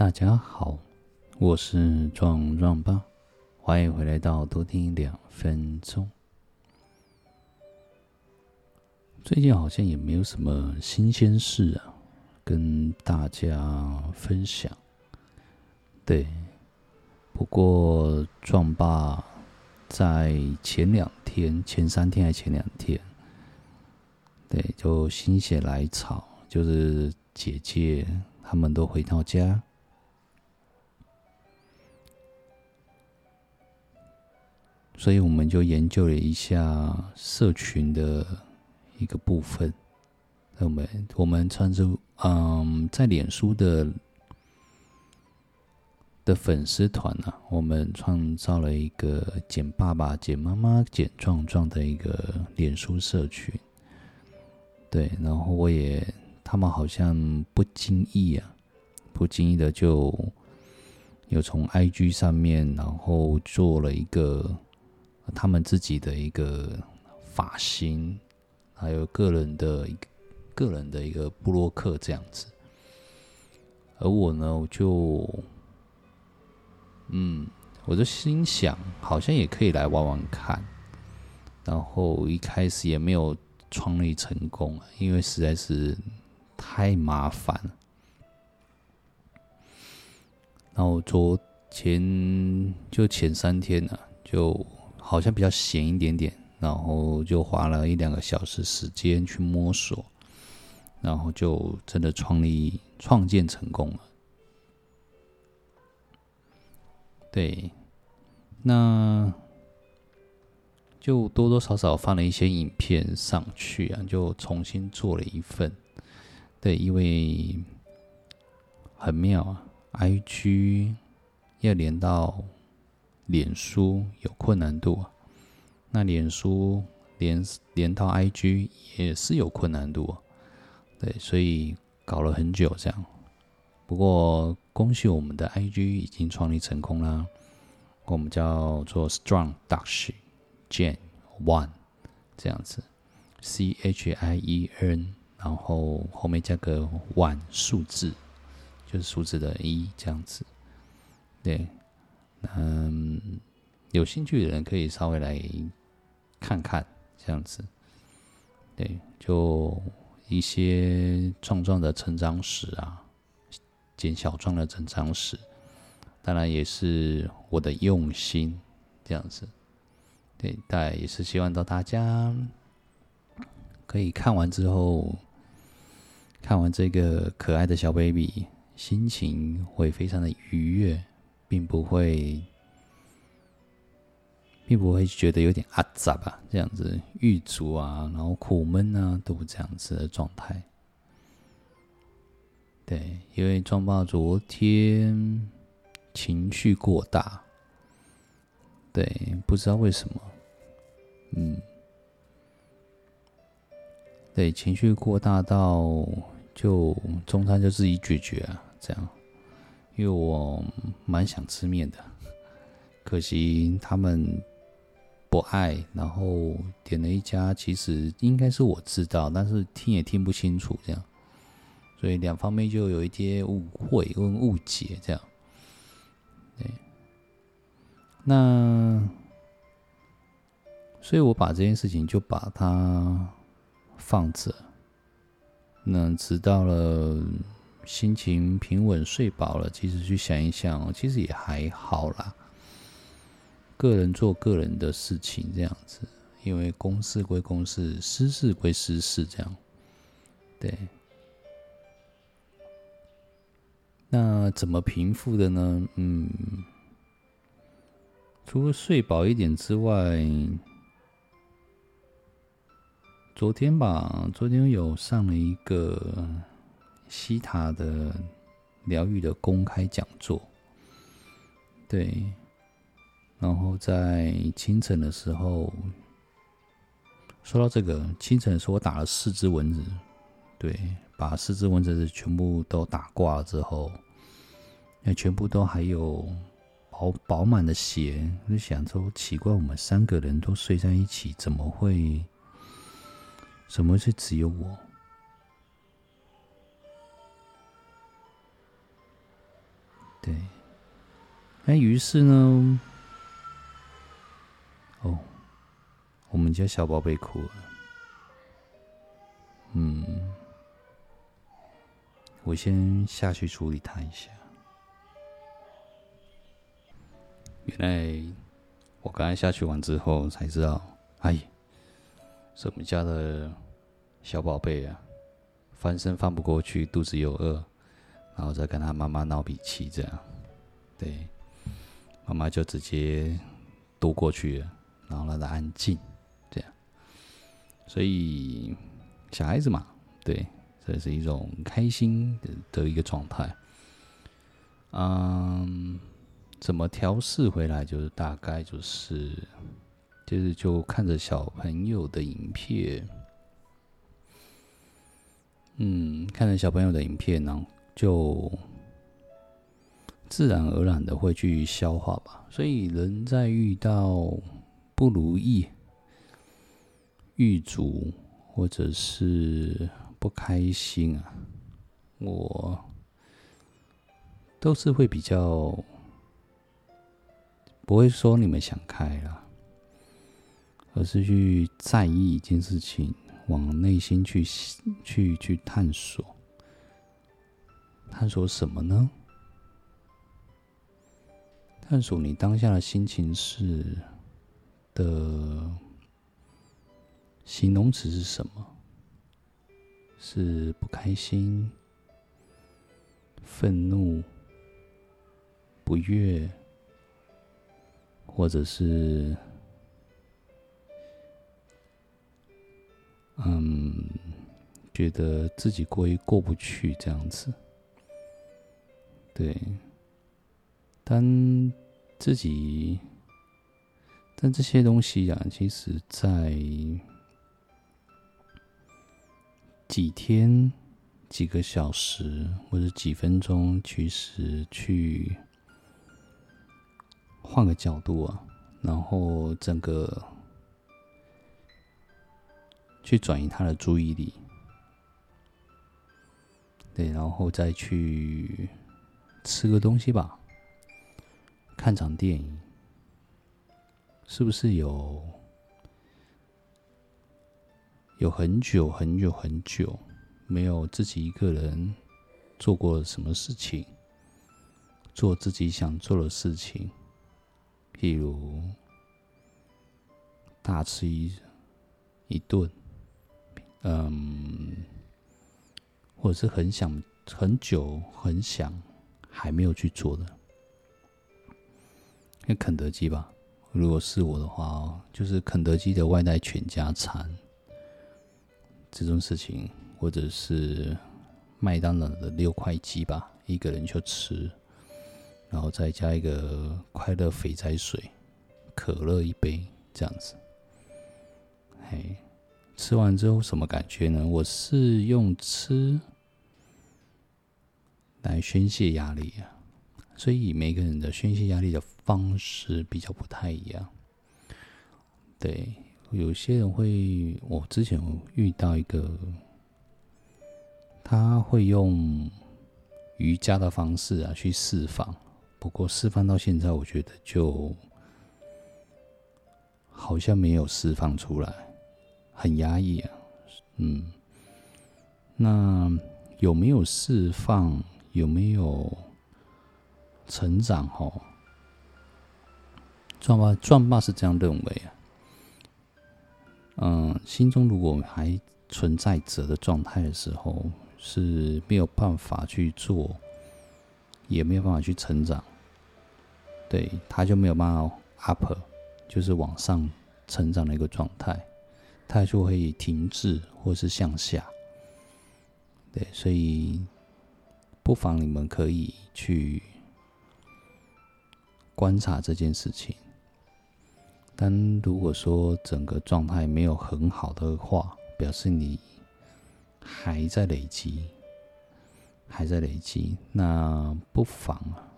大家好，我是壮壮爸，欢迎回来到多听两分钟。最近好像也没有什么新鲜事啊，跟大家分享。对，不过壮爸在前两天、前三天还前两天，对，就心血来潮，就是姐姐他们都回到家。所以我们就研究了一下社群的一个部分。我们我们创造，嗯，在脸书的的粉丝团呢，我们创造了一个“简爸爸、简妈妈、简壮壮”的一个脸书社群。对，然后我也，他们好像不经意啊，不经意的就有从 IG 上面，然后做了一个。他们自己的一个发型，还有个人的一个个人的一个布洛克这样子，而我呢，我就，嗯，我就心想，好像也可以来玩玩看，然后一开始也没有创立成功，因为实在是太麻烦了。然后昨前就前三天呢，就。好像比较闲一点点，然后就花了一两个小时时间去摸索，然后就真的创立创建成功了。对，那就多多少少放了一些影片上去啊，就重新做了一份。对，因为很妙啊，IG 要连到。脸书有困难度啊，那脸书连连到 IG 也是有困难度，对，所以搞了很久这样。不过恭喜我们的 IG 已经创立成功啦，我们叫做 Strong Dutch Gen One 这样子，C H I E N，然后后面加个 One 数字，就是数字的一这样子，对。嗯，有兴趣的人可以稍微来看看，这样子，对，就一些壮壮的成长史啊，简小壮的成长史，当然也是我的用心，这样子，对，但也是希望到大家可以看完之后，看完这个可爱的小 baby，心情会非常的愉悦。并不会，并不会觉得有点阿杂吧，这样子郁卒啊，然后苦闷啊，都这样子的状态。对，因为壮爸昨天情绪过大，对，不知道为什么，嗯，对，情绪过大到就中餐就自己解决啊，这样。因为我蛮想吃面的，可惜他们不爱，然后点了一家，其实应该是我知道，但是听也听不清楚，这样，所以两方面就有一些误会跟误解，这样，对，那，所以我把这件事情就把它放着，那直到了。心情平稳，睡饱了，其实去想一想，其实也还好啦。个人做个人的事情，这样子，因为公事归公事，私事归私事，这样。对。那怎么平复的呢？嗯，除了睡饱一点之外，昨天吧，昨天有上了一个。西塔的疗愈的公开讲座，对，然后在清晨的时候，说到这个清晨的时候，我打了四只蚊子，对，把四只蚊子全部都打挂了之后，那全部都还有饱饱满的血，我就想说奇怪，我们三个人都睡在一起，怎么会，怎么会只有我？那于是呢，哦，我们家小宝贝哭了。嗯，我先下去处理他一下。原来我刚才下去完之后才知道，哎，是我们家的小宝贝啊，翻身翻不过去，肚子又饿，然后再跟他妈妈闹脾气，这样，对，妈妈就直接躲过去，然后让他安静，这样，所以。小孩子嘛，对，这是一种开心的的一个状态。嗯，怎么调试回来？就是大概就是，就是就看着小朋友的影片，嗯，看着小朋友的影片，然后就自然而然的会去消化吧。所以人在遇到不如意、遇阻。或者是不开心啊，我都是会比较不会说你们想开了，而是去在意一件事情，往内心去去去探索，探索什么呢？探索你当下的心情是的。形容词是什么？是不开心、愤怒、不悦，或者是嗯，觉得自己过意过不去这样子。对，但自己，但这些东西呀、啊，其实在。几天、几个小时或者几分钟，其实去换个角度啊，然后整个去转移他的注意力，对，然后再去吃个东西吧，看场电影，是不是有？有很久很久很久没有自己一个人做过什么事情，做自己想做的事情，譬如大吃一一顿，嗯，或者是很想很久很想还没有去做的，那肯德基吧。如果是我的话，就是肯德基的外带全家餐。这种事情，或者是麦当劳的六块鸡吧，一个人就吃，然后再加一个快乐肥仔水，可乐一杯，这样子。嘿，吃完之后什么感觉呢？我是用吃来宣泄压力啊，所以每个人的宣泄压力的方式比较不太一样。对。有些人会，我之前遇到一个，他会用瑜伽的方式啊去释放，不过释放到现在，我觉得就好像没有释放出来，很压抑啊。嗯，那有没有释放？有没有成长？哦，壮爸，壮爸是这样认为啊。嗯，心中如果还存在着的状态的时候，是没有办法去做，也没有办法去成长，对，他就没有办法 up，就是往上成长的一个状态，他就会停滞或是向下，对，所以不妨你们可以去观察这件事情。但如果说整个状态没有很好的话，表示你还在累积，还在累积，那不妨啊，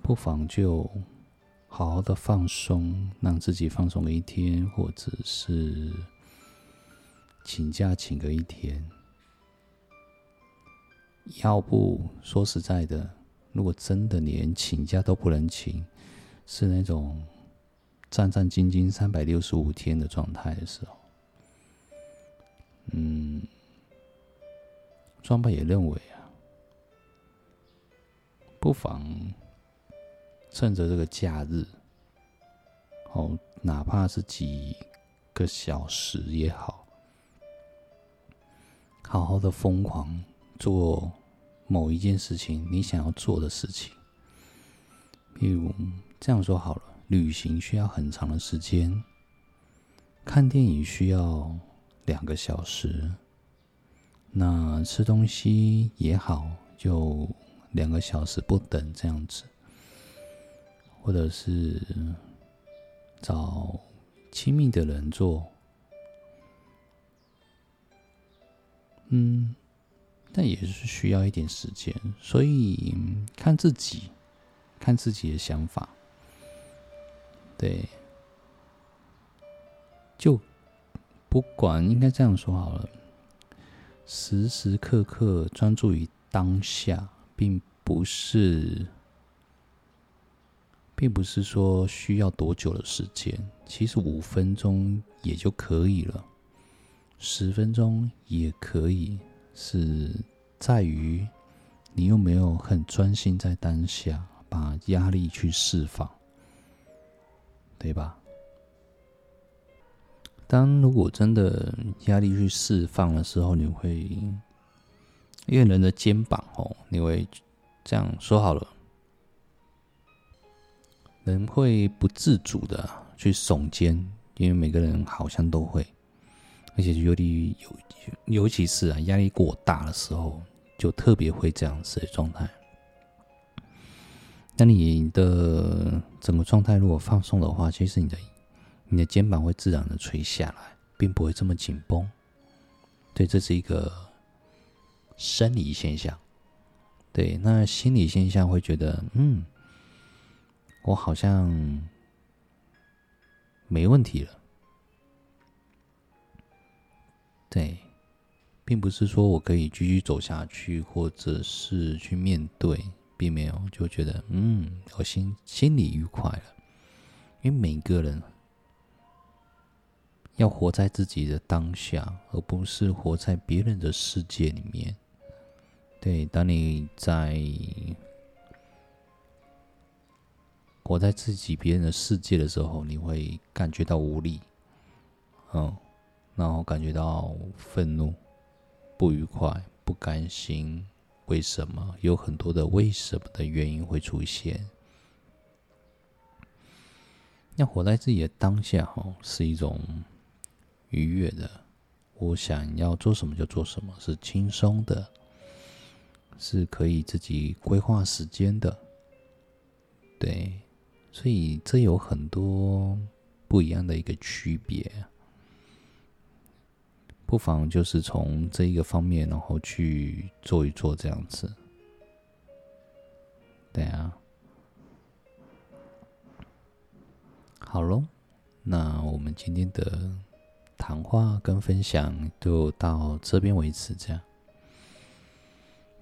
不妨就好好的放松，让自己放松个一天，或者是请假请个一天。要不说实在的，如果真的连请假都不能请，是那种战战兢兢三百六十五天的状态的时候，嗯，庄爸也认为啊，不妨趁着这个假日，哦，哪怕是几个小时也好，好好的疯狂做。某一件事情，你想要做的事情，比如这样说好了，旅行需要很长的时间，看电影需要两个小时，那吃东西也好，就两个小时不等这样子，或者是找亲密的人做，嗯。但也是需要一点时间，所以看自己，看自己的想法，对，就不管应该这样说好了，时时刻刻专注于当下，并不是，并不是说需要多久的时间，其实五分钟也就可以了，十分钟也可以。是在于你有没有很专心在当下，把压力去释放，对吧？当如果真的压力去释放的时候，你会因为人的肩膀哦，你会这样说好了，人会不自主的去耸肩，因为每个人好像都会。而且尤其尤尤其是啊，压力过大的时候，就特别会这样子的状态。那你的整个状态如果放松的话，其实你的你的肩膀会自然的垂下来，并不会这么紧绷。对，这是一个生理现象。对，那心理现象会觉得，嗯，我好像没问题了。对，并不是说我可以继续走下去，或者是去面对，并没有，就觉得嗯，我心心里愉快了。因为每个人要活在自己的当下，而不是活在别人的世界里面。对，当你在活在自己别人的世界的时候，你会感觉到无力。嗯。然后感觉到愤怒、不愉快、不甘心，为什么？有很多的为什么的原因会出现。要活在自己的当下，哈，是一种愉悦的。我想要做什么就做什么，是轻松的，是可以自己规划时间的。对，所以这有很多不一样的一个区别。不妨就是从这一个方面，然后去做一做这样子。对啊，好喽，那我们今天的谈话跟分享就到这边为止，这样。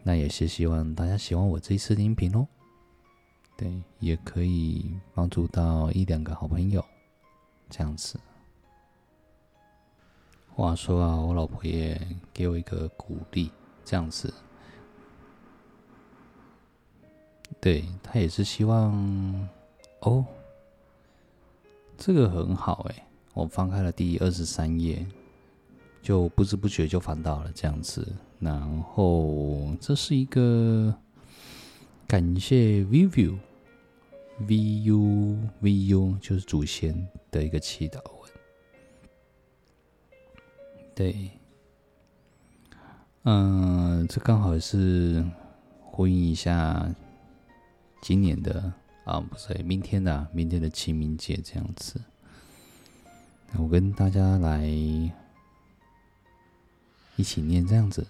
那也是希望大家喜欢我这一次的音频哦。对，也可以帮助到一两个好朋友，这样子。话说啊，我老婆也给我一个鼓励，这样子，对，她也是希望哦，这个很好哎，我翻开了第二十三页，就不知不觉就翻到了这样子，然后这是一个感谢 Vivu V U V U 就是祖先的一个祈祷。对，嗯，这刚好是呼应一下今年的啊，不是明天的，明天的清明节这样子。我跟大家来一起念这样子，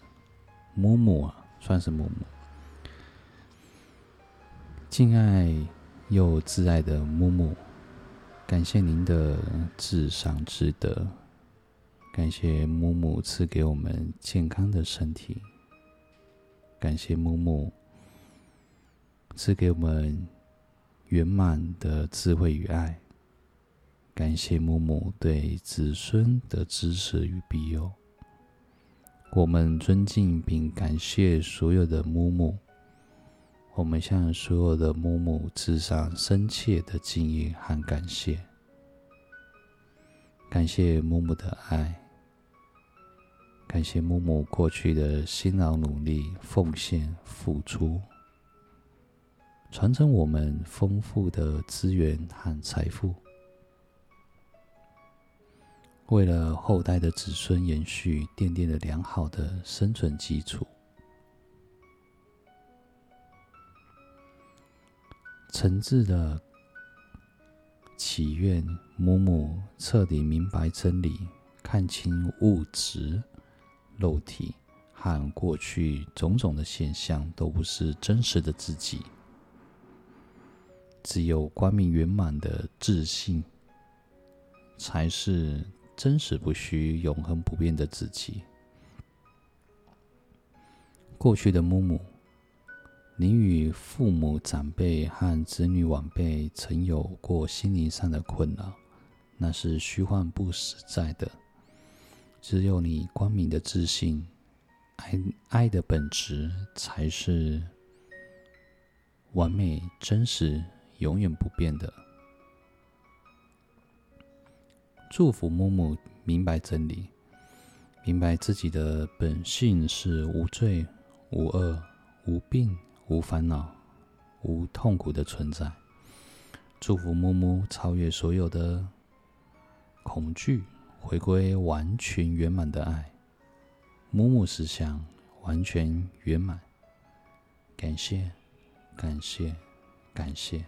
木木啊，算是木木，敬爱又挚爱的木木，感谢您的至善至德。感谢木木赐给我们健康的身体，感谢木木赐给我们圆满的智慧与爱。感谢母母对子孙的支持与庇佑。我们尊敬并感谢所有的母母。我们向所有的母母致上深切的敬意和感谢。感谢母母的爱，感谢木木过去的辛劳努力、奉献、付出，传承我们丰富的资源和财富，为了后代的子孙延续，奠定了良好的生存基础。诚挚的祈愿母母彻底明白真理，看清物质、肉体和过去种种的现象都不是真实的自己，只有光明圆满的自信，才是真实不虚、永恒不变的自己。过去的母母。你与父母长辈和子女晚辈曾有过心灵上的困扰，那是虚幻不实在的。只有你光明的自信，爱爱的本质才是完美、真实、永远不变的。祝福木木明白真理，明白自己的本性是无罪、无恶、无病。无烦恼、无痛苦的存在。祝福木木超越所有的恐惧，回归完全圆满的爱。母母实相完全圆满。感谢，感谢，感谢。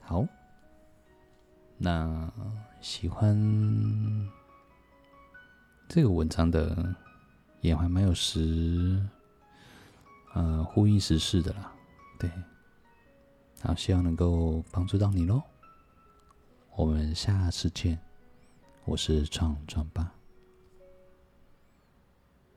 好，那喜欢这个文章的也还蛮有时。呃，呼应时事的啦，对，好，希望能够帮助到你喽。我们下次见，我是创创爸。